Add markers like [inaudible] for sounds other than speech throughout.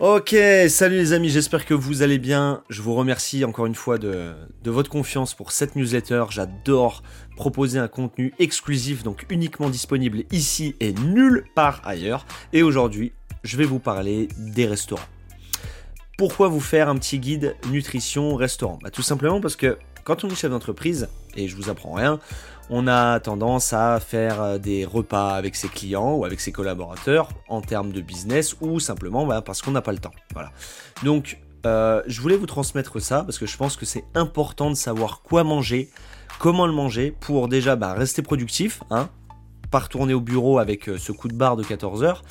Ok, salut les amis, j'espère que vous allez bien. Je vous remercie encore une fois de, votre confiance pour cette newsletter. J'adore proposer un contenu exclusif, donc uniquement disponible ici et nulle part ailleurs. Et aujourd'hui, je vais vous parler des restaurants. Pourquoi vous faire un petit guide nutrition restaurant bah, Tout simplement parce que quand on est chef d'entreprise, et je vous apprends rien, on a tendance à faire euh, des repas avec ses clients ou avec ses collaborateurs en termes de business ou simplement bah, parce qu'on n'a pas le temps. Voilà. Donc, euh, je voulais vous transmettre ça parce que je pense que c'est important de savoir quoi manger, comment le manger pour déjà bah, rester productif, hein, pas retourner au bureau avec euh, ce coup de barre de 14 heures.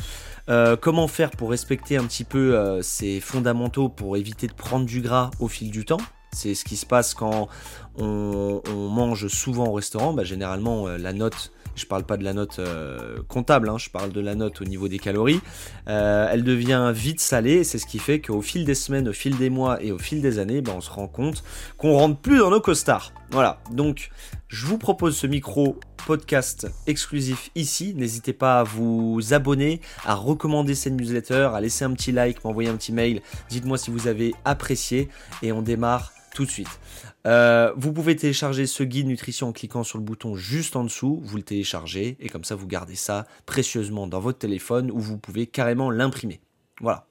comment faire pour respecter un petit peu ces fondamentaux pour éviter de prendre du gras au fil du temps c'est ce qui se passe quand on, mange souvent au restaurant. Bah, généralement, euh, la note, je ne parle pas de la note euh, comptable, hein, je parle de la note au niveau des calories, euh, elle devient vite salée. C'est ce qui fait qu'au fil des semaines, au fil des mois et au fil des années, bah, on se rend compte qu'on rentre plus dans nos costards. Voilà, donc je vous propose ce micro podcast exclusif ici. N'hésitez pas à vous abonner, à recommander cette newsletter, à laisser un petit like, m'envoyer un petit mail. Dites-moi si vous avez apprécié et on démarre tout de suite. Euh, vous pouvez télécharger ce guide nutrition en cliquant sur le bouton juste en dessous, vous le téléchargez et comme ça vous gardez ça précieusement dans votre téléphone ou vous pouvez carrément l'imprimer. Voilà.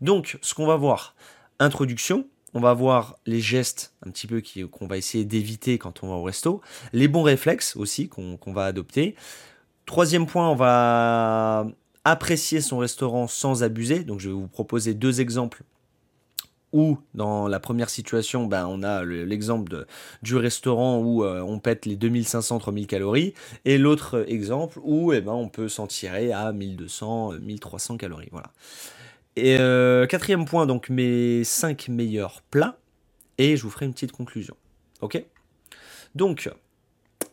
Donc ce qu'on va voir, introduction, on va voir les gestes un petit peu qu'on va essayer d'éviter quand on va au resto, les bons réflexes aussi qu'on va adopter. Troisième point, on va apprécier son restaurant sans abuser. Donc je vais vous proposer deux exemples ou dans la première situation, ben, on a l'exemple du restaurant où euh, on pète les 2500-3000 calories, et l'autre exemple où eh ben, on peut s'en tirer à 1200-1300 calories. Voilà. Et euh, quatrième point, donc mes 5 meilleurs plats, et je vous ferai une petite conclusion. Ok? Donc,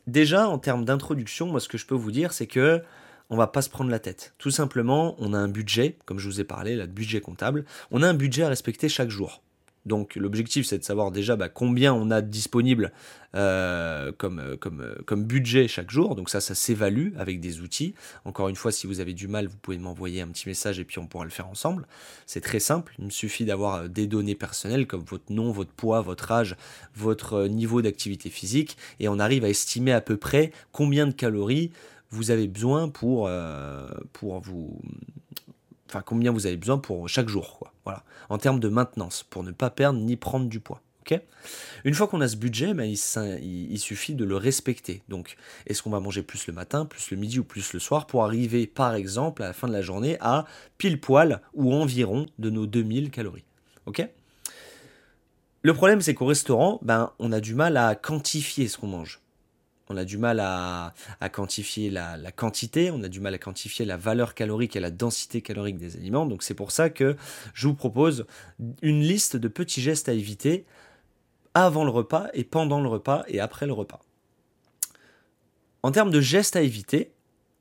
déjà en termes d'introduction, moi ce que je peux vous dire, c'est que on va pas se prendre la tête. Tout simplement, on a un budget, comme je vous ai parlé, là, de budget comptable, on a un budget à respecter chaque jour. Donc l'objectif c'est de savoir déjà bah, combien on a disponible euh, comme, euh, euh, comme budget chaque jour. Donc ça, ça s'évalue avec des outils. Encore une fois, si vous avez du mal, vous pouvez m'envoyer un petit message et puis on pourra le faire ensemble. C'est très simple. Il me suffit d'avoir des données personnelles comme votre nom, votre poids, votre âge, votre niveau d'activité physique et on arrive à estimer à peu près combien de calories vous avez besoin pour, euh, pour vous. Enfin, combien vous avez besoin pour chaque jour, quoi. Voilà. En termes de maintenance, pour ne pas perdre ni prendre du poids. ok? Une fois qu'on a ce budget, ben, il, suffit de le respecter. Donc, est-ce qu'on va manger plus le matin, plus le midi ou plus le soir pour arriver, par exemple, à la fin de la journée, à pile poil ou environ de nos 2000 calories Ok? Le problème, c'est qu'au restaurant, ben, on a du mal à quantifier ce qu'on mange on a du mal à, quantifier la, quantité, on a du mal à quantifier la valeur calorique et la densité calorique des aliments. Donc c'est pour ça que je vous propose une liste de petits gestes à éviter avant le repas et pendant le repas et après le repas. En termes de gestes à éviter,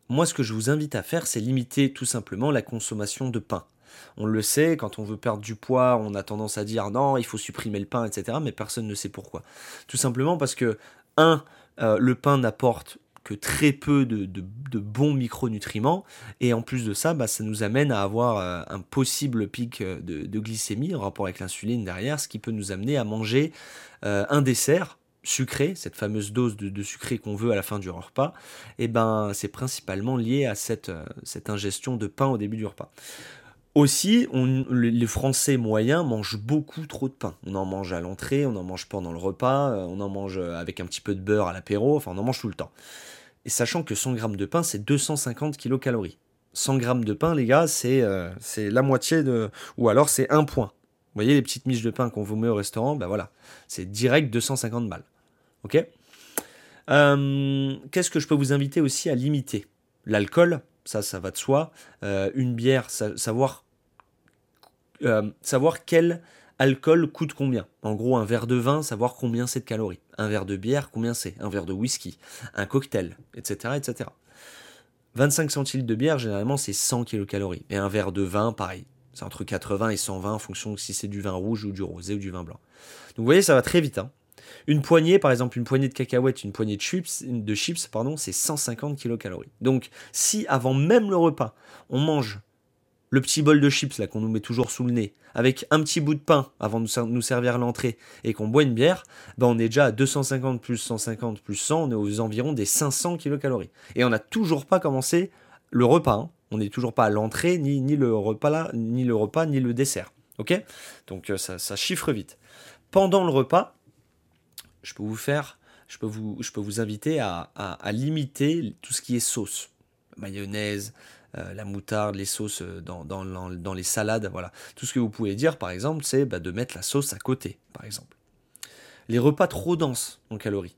moi ce que je vous invite à faire, c'est limiter tout simplement la consommation de pain. On le sait, quand on veut perdre du poids, on a tendance à dire non, il faut supprimer le pain, etc. Mais personne ne sait pourquoi. Tout simplement parce que, un, euh, le pain n'apporte que très peu de, bons micronutriments. Et en plus de ça, bah, ça nous amène à avoir euh, un possible pic euh, de, glycémie en rapport avec l'insuline derrière, ce qui peut nous amener à manger un dessert sucré, cette fameuse dose de, sucré qu'on veut à la fin du repas, et ben c'est principalement lié à cette, cette ingestion de pain au début du repas. Aussi, les Français moyens mangent beaucoup trop de pain. On en mange à l'entrée, on en mange pendant le repas, euh, on en mange euh, avec un petit peu de beurre à l'apéro, enfin on en mange tout le temps. Et sachant que 100 grammes de pain, c'est 250 kilocalories. 100 grammes de pain, les gars, euh, c'est la moitié de... Ou alors c'est un point. Vous voyez les petites miches de pain qu'on vous met au restaurant, ben voilà, c'est direct 250 balles. Ok? Qu'est-ce que je peux vous inviter aussi à limiter? L'alcool, ça, ça va de soi. Euh, une bière, savoir, euh, savoir quel alcool coûte combien. En gros, un verre de vin, savoir combien c'est de calories. Un verre de bière, combien c'est. Un verre de whisky, un cocktail, etc. etc. 25 centilitres de bière, généralement, c'est 100 kilocalories. Et un verre de vin, pareil. C'est entre 80 et 120 en fonction si c'est du vin rouge ou du rosé ou du vin blanc. Donc vous voyez, ça va très vite. Hein. Une poignée, par exemple, une poignée de cacahuètes, une poignée de chips, de chips pardon, c'est 150 kilocalories. Donc, si avant même le repas, on mange le petit bol de chips là qu'on nous met toujours sous le nez, avec un petit bout de pain avant de nous servir l'entrée et qu'on boit une bière, ben on est déjà à 250 plus 150 plus 100, on est aux environs des 500 kilocalories. Et on n'a toujours pas commencé le repas. Hein. On n'est toujours pas à l'entrée, ni, ni le repas là, ni le repas, ni le dessert. Ok? Donc euh, ça, ça chiffre vite. Pendant le repas, je peux vous faire, je peux vous, inviter à, à, limiter tout ce qui est sauce, mayonnaise, euh, la moutarde, les sauces euh, dans, les salades, voilà. Tout ce que vous pouvez dire, par exemple, c'est bah, de mettre la sauce à côté, par exemple. Les repas trop denses en calories.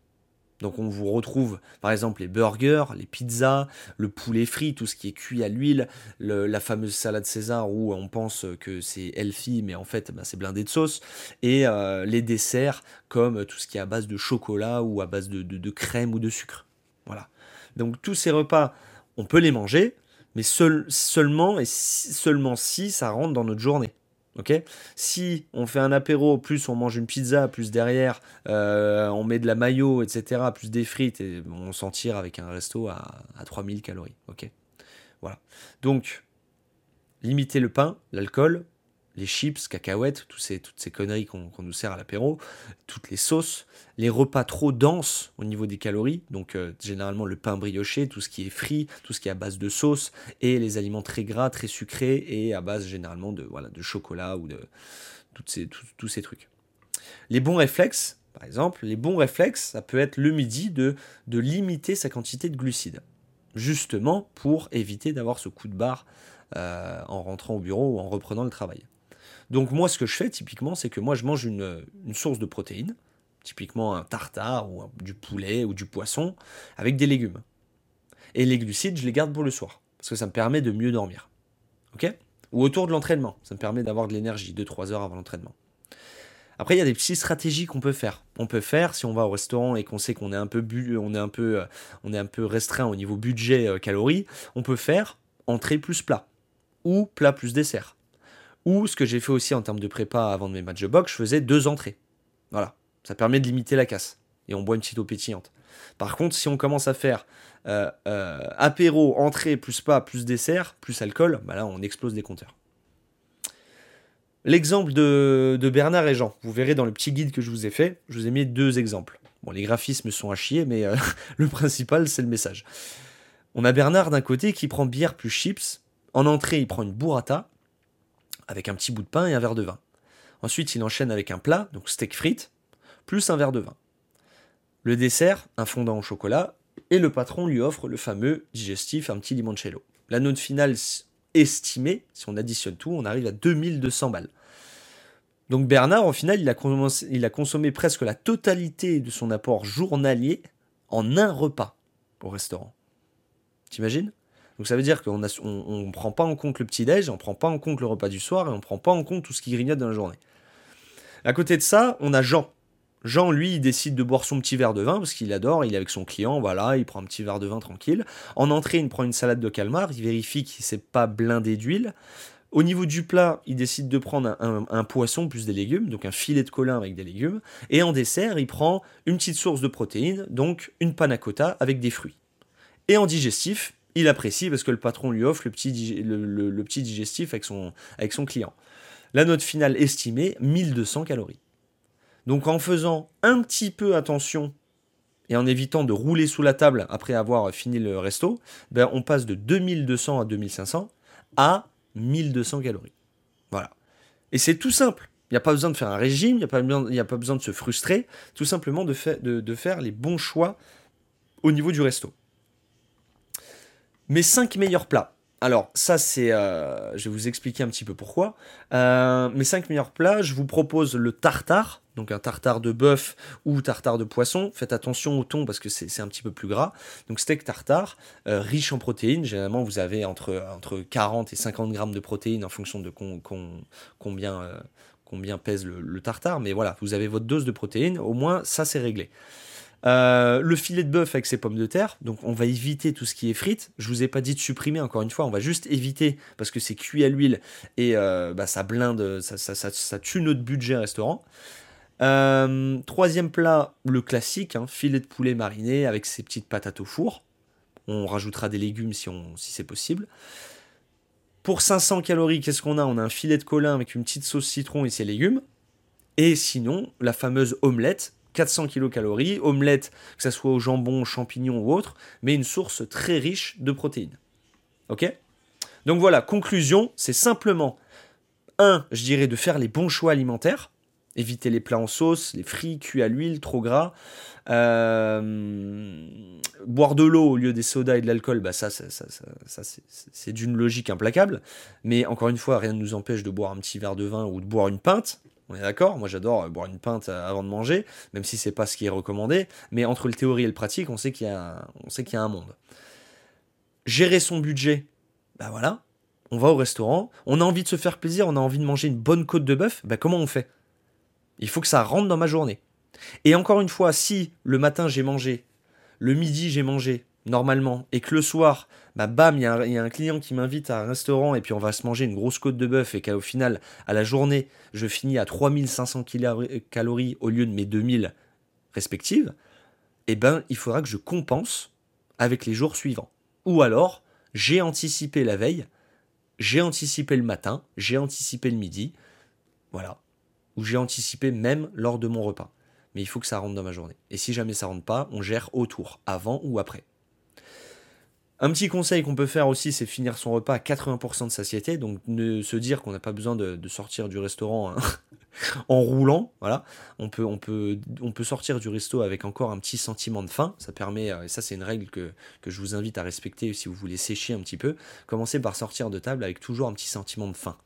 Donc on vous retrouve par exemple les burgers, les pizzas, le poulet frit, tout ce qui est cuit à l'huile, la fameuse salade César où on pense que c'est healthy mais en fait bah, c'est blindé de sauce, et euh, les desserts comme tout ce qui est à base de chocolat ou à base de, crème ou de sucre. Voilà. Donc tous ces repas, on peut les manger, mais seulement et seulement si ça rentre dans notre journée. Ok Si on fait un apéro, plus on mange une pizza, plus derrière euh, on met de la mayo, etc., plus des frites, et on s'en tire avec un resto à, à 3000 calories. Ok Voilà. Donc, limiter le pain, l'alcool, les chips, cacahuètes, ces, toutes ces conneries qu'on nous sert à l'apéro, toutes les sauces, les repas trop denses au niveau des calories, donc euh, généralement le pain brioché, tout ce qui est frit, tout ce qui est à base de sauce, et les aliments très gras, très sucrés, et à base généralement de, voilà, de chocolat ou de toutes ces, tous ces trucs. Les bons réflexes, par exemple, les bons réflexes, ça peut être le midi de, de limiter sa quantité de glucides, justement pour éviter d'avoir ce coup de barre euh, en rentrant au bureau ou en reprenant le travail. Donc moi, ce que je fais typiquement, c'est que moi, je mange une, source de protéines, typiquement un tartare ou du poulet ou du poisson, avec des légumes. Et les glucides, je les garde pour le soir, parce que ça me permet de mieux dormir. Ok? Ou autour de l'entraînement, ça me permet d'avoir de l'énergie 2-3 heures avant l'entraînement. Après, il y a des petites stratégies qu'on peut faire. On peut faire, si on va au restaurant et qu'on sait qu'on est un peu bu, on est un peu, euh, on est un peu restreint au niveau budget euh, calories, on peut faire entrée plus plat ou plat plus dessert. Ou ce que j'ai fait aussi en termes de prépa avant de mes matchs de boxe, je faisais deux entrées. Voilà, ça permet de limiter la casse. Et on boit une petite eau pétillante. Par contre, si on commence à faire euh, euh, apéro, entrée, plus pas, plus dessert, plus alcool, bah là on explose des compteurs. L'exemple de, Bernard et Jean, vous verrez dans le petit guide que je vous ai fait, je vous ai mis deux exemples. Bon, les graphismes sont à chier, mais euh, [laughs] le principal, c'est le message. On a Bernard d'un côté qui prend bière plus chips. En entrée, il prend une burrata avec un petit bout de pain et un verre de vin. Ensuite, il enchaîne avec un plat, donc steak frites, plus un verre de vin. Le dessert, un fondant au chocolat, et le patron lui offre le fameux digestif, un petit limoncello. La note finale estimée, si on additionne tout, on arrive à 2200 balles. Donc Bernard, au final, il a, il a consommé presque la totalité de son apport journalier en un repas au restaurant. T'imagines? Donc ça veut dire qu'on ne prend pas en compte le petit-déj, on prend pas en compte le repas du soir et on prend pas en compte tout ce qui grignote dans la journée. À côté de ça, on a Jean. Jean, lui, il décide de boire son petit verre de vin parce qu'il adore, il est avec son client, voilà, il prend un petit verre de vin tranquille. En entrée, il prend une salade de calmar, il vérifie qu'il s'est pas blindé d'huile. Au niveau du plat, il décide de prendre un, un, poisson plus des légumes, donc un filet de colin avec des légumes. Et en dessert, il prend une petite source de protéines, donc une panna cotta avec des fruits. Et en digestif, il apprécie parce que le patron lui offre le petit, digestif avec son, client. La note finale estimée, 1200 calories. Donc en faisant un petit peu attention et en évitant de rouler sous la table après avoir fini le resto, ben on passe de 2200 à 2500 à 1200 calories. Voilà. Et c'est tout simple. Il n'y a pas besoin de faire un régime, il n'y a, pas besoin, de se frustrer, tout simplement de faire les bons choix au niveau du resto. Mes 5 meilleurs plats. Alors, ça, c'est. Euh, je vais vous expliquer un petit peu pourquoi. Euh, mes 5 meilleurs plats, je vous propose le tartare. Donc, un tartare de bœuf ou tartare de poisson. Faites attention au thon parce que c'est un petit peu plus gras. Donc, steak tartare, euh, riche en protéines. Généralement, vous avez entre, entre 40 et 50 grammes de protéines en fonction de combien, pèse le tartare. Mais voilà, vous avez votre dose de protéines. Au moins, ça, c'est réglé. Euh, le filet de bœuf avec ses pommes de terre, donc on va éviter tout ce qui est frites. Je vous ai pas dit de supprimer encore une fois, on va juste éviter parce que c'est cuit à l'huile et euh, bah, ça blinde, ça, tue notre budget restaurant. Euh, troisième plat, le classique, hein, filet de poulet mariné avec ses petites patates au four. On rajoutera des légumes si, si c'est possible. Pour 500 calories, qu'est-ce qu'on a? On a un filet de colin avec une petite sauce citron et ses légumes. Et sinon, la fameuse omelette, 400 kilocalories, omelette, que ce soit au jambon, champignons ou autre, mais une source très riche de protéines. Ok? Donc voilà, conclusion, c'est simplement, un, je dirais de faire les bons choix alimentaires, éviter les plats en sauce, les frits, cuits à l'huile, trop gras, euh, boire de l'eau au lieu des sodas et de l'alcool, bah ça, ça, ça, ça c'est d'une logique implacable. Mais encore une fois, rien ne nous empêche de boire un petit verre de vin ou de boire une pinte. On est d'accord Moi j'adore boire une pinte avant de manger, même si c'est pas ce qui est recommandé. Mais entre le théorie et le pratique, on sait qu'il y, a, on sait qu'il y a un monde. Gérer son budget, bah voilà, on va au restaurant, on a envie de se faire plaisir, on a envie de manger une bonne côte de bœuf, bah comment on fait? Il faut que ça rentre dans ma journée. Et encore une fois, si le matin j'ai mangé, le midi j'ai mangé normalement, et que le soir, bah bam, il y, a un client qui m'invite à un restaurant et puis on va se manger une grosse côte de bœuf et qu'au final, à la journée, je finis à 3500 calories au lieu de mes 2000 respectives, eh ben, il faudra que je compense avec les jours suivants. Ou alors, j'ai anticipé la veille, j'ai anticipé le matin, j'ai anticipé le midi, voilà, ou j'ai anticipé même lors de mon repas mais il faut que ça rentre dans ma journée. Et si jamais ça rentre pas, on gère autour, avant ou après. Un petit conseil qu'on peut faire aussi, c'est finir son repas à 80% de satiété, donc ne se dire qu'on n'a pas besoin de, sortir du restaurant hein, [laughs] en roulant, voilà. On peut, on, peut, on peut sortir du resto avec encore un petit sentiment de faim, ça permet, euh, et ça c'est une règle que, que je vous invite à respecter si vous voulez sécher un petit peu, commencez par sortir de table avec toujours un petit sentiment de faim.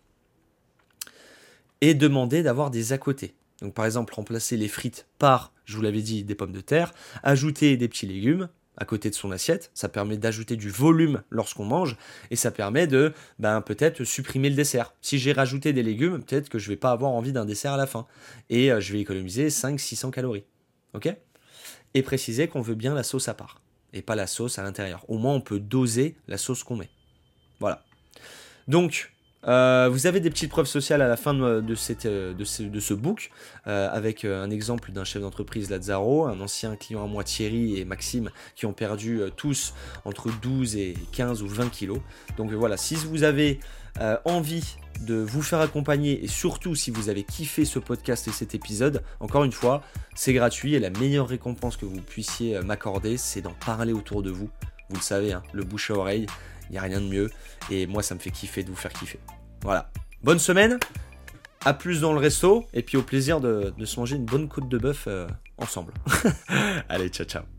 Et demander d'avoir des à côté. Donc par exemple, remplacer les frites par, je vous l'avais dit, des pommes de terre, ajouter des petits légumes à côté de son assiette, ça permet d'ajouter du volume lorsqu'on mange, et ça permet de ben, peut-être supprimer le dessert. Si j'ai rajouté des légumes, peut-être que je vais pas avoir envie d'un dessert à la fin, et euh, je vais économiser 500-600 calories. Ok? Et préciser qu'on veut bien la sauce à part, et pas la sauce à l'intérieur. Au moins on peut doser la sauce qu'on met. Voilà. Donc, euh, vous avez des petites preuves sociales à la fin de, cette, euh, de, ce, de ce, book, euh, avec un exemple d'un chef d'entreprise, Lazaro, un ancien client à moi, Thierry et Maxime, qui ont perdu tous entre 12 et 15 ou 20 kilos. Donc voilà, si vous avez envie de vous faire accompagner et surtout si vous avez kiffé ce podcast et cet épisode, encore une fois, c'est gratuit et la meilleure récompense que vous puissiez m'accorder, c'est d'en parler autour de vous. Vous le savez, hein, le bouche à oreille, il n'y a rien de mieux. Et moi, ça me fait kiffer de vous faire kiffer. Voilà. Bonne semaine. À plus dans le resto. Et puis au plaisir de, se manger une bonne côte de bœuf euh, ensemble. [laughs] Allez, ciao, ciao.